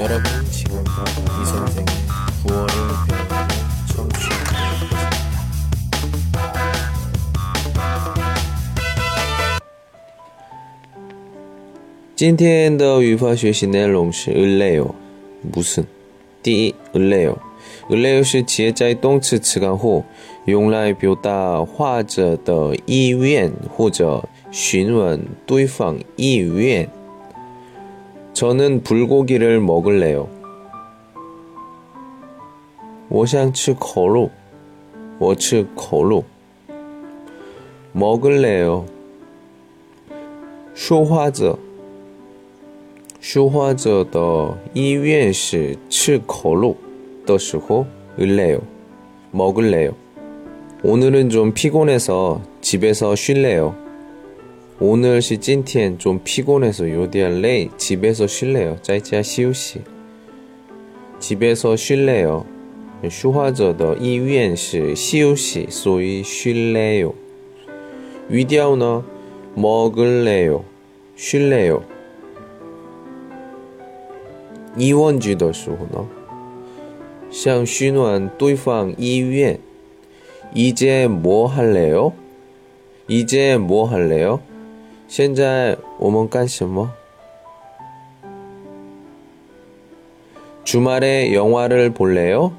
여러분 지금부터 이 선생의 구월을 배우고 청취하고 있습니다. 今天的语法学习内容是 을래요 무슨 第一 을래요 을래요是接在动词词干后用来表达画者的意愿或者询问对方意愿 저는 불고기를 먹을래요. 我想吃烤肉.我吃烤肉. 먹을래요. 说话者说话者的意愿是吃烤肉的时候 을래요. 먹을래요. 오늘은 좀 피곤해서 집에서 쉴래요. 오늘 시 찐티엔 좀 피곤해서 요디알레이 집에서 쉴래요. 짜이짜 시우시. 집에서 쉴래요. 说话者的意愿是休息，所以 쉴래요. 위디아우너 먹을래요. 쉴래요. 이원주 的时候呢，向询问对方意愿。 이제 뭐 할래요? 이제 뭐 할래요? 现在我们干什么? 주말에 영화를 볼래요?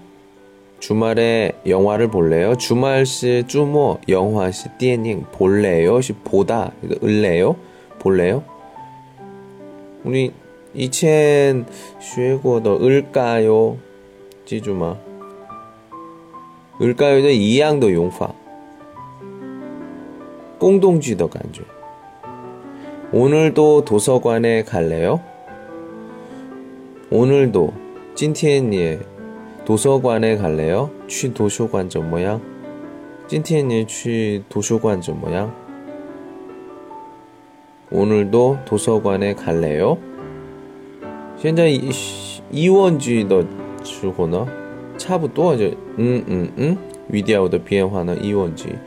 주말에 영화를 볼래요? 주말 시 주모 영화 시电影 볼래요? 시 보다 이거 을래요? 볼래요? 우리 이첸 学过的 을까요? 记住吗? 을까요? 一样的用法公动句的感觉 오늘도 도서관에 갈래요? 오늘도 찐티엔니에 도서관에 갈래요? 취 도서관 좀 뭐야? 찐티엔니에 취 도서관 좀 뭐야? 오늘도 도서관에 갈래요? 현재 이원지 너 주고나 차부터 이제 응응응 위디아우의 비행화는 이원지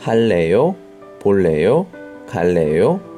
할래요? 볼래요? 갈래요?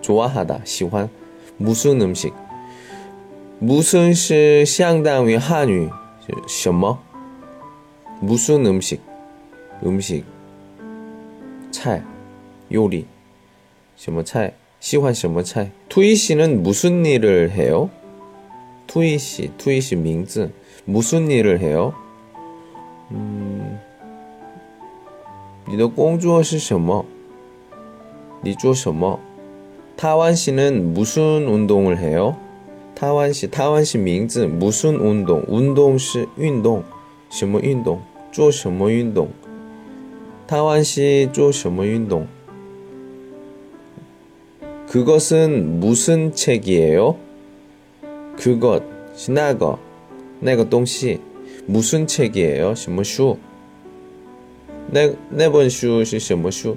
좋아하다, 喜欢. 무슨 음식? 무슨 是相当于 한유, 什么? 무슨 음식? 음식. 菜, 요리. 什么菜? 喜欢什么菜? 투이 씨는 무슨 일을 해요? 투이 씨, 투이 씨名字. 무슨 일을 해요? 음, 你的工作是什么?你做什么? 타완 씨는 무슨 운동을 해요? 타완 씨, 타완 씨名字 무슨 운동? 운동 是 운동. 什么 운동? 做什么 운동? 타완 씨做什么 운동? 그것은 무슨 책이에요? 그것, 是那个,那个东西 무슨 책이에요? 什么书?那那本书是什么书?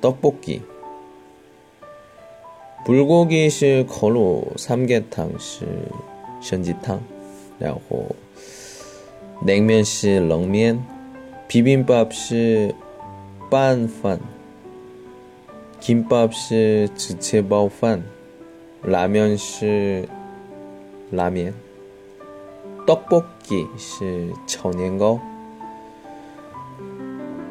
떡볶이. 불고기실 거로 삼계탕실 현지탕 라고 냉면실 렁면 비빔밥실 빤판 김밥실 지체바오판 라면실 라면 떡볶이실 청년거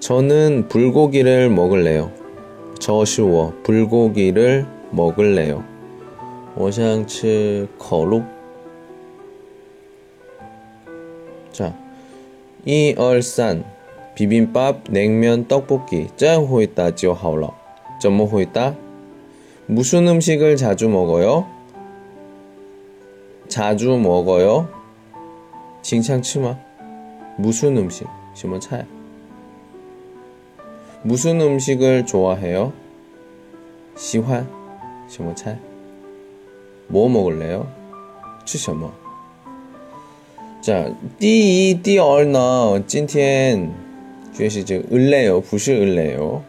저는 불고기를 먹을래요. 저시워 불고기를 먹을래요. 我想吃烤肉. 자, 一二三 비빔밥, 냉면, 떡볶이, 这样回答就好了.怎么回答? 무슨 음식을 자주 먹어요? 자주 먹어요? 经常吃吗? 무슨 음식? 什么菜? 무슨 음식을 좋아해요? 喜欢 什么菜? 뭐 먹을래요? 吃什么? 자, 第一、第二呢，今天学习这个 을래요, 不是 을래요.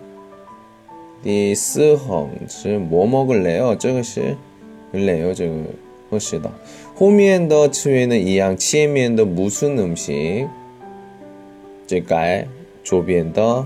第四行是뭐 먹을래요? 这个是 을래요, 这个不是的.后面的词语呢一样，前面的 무슨 음식 这改左边的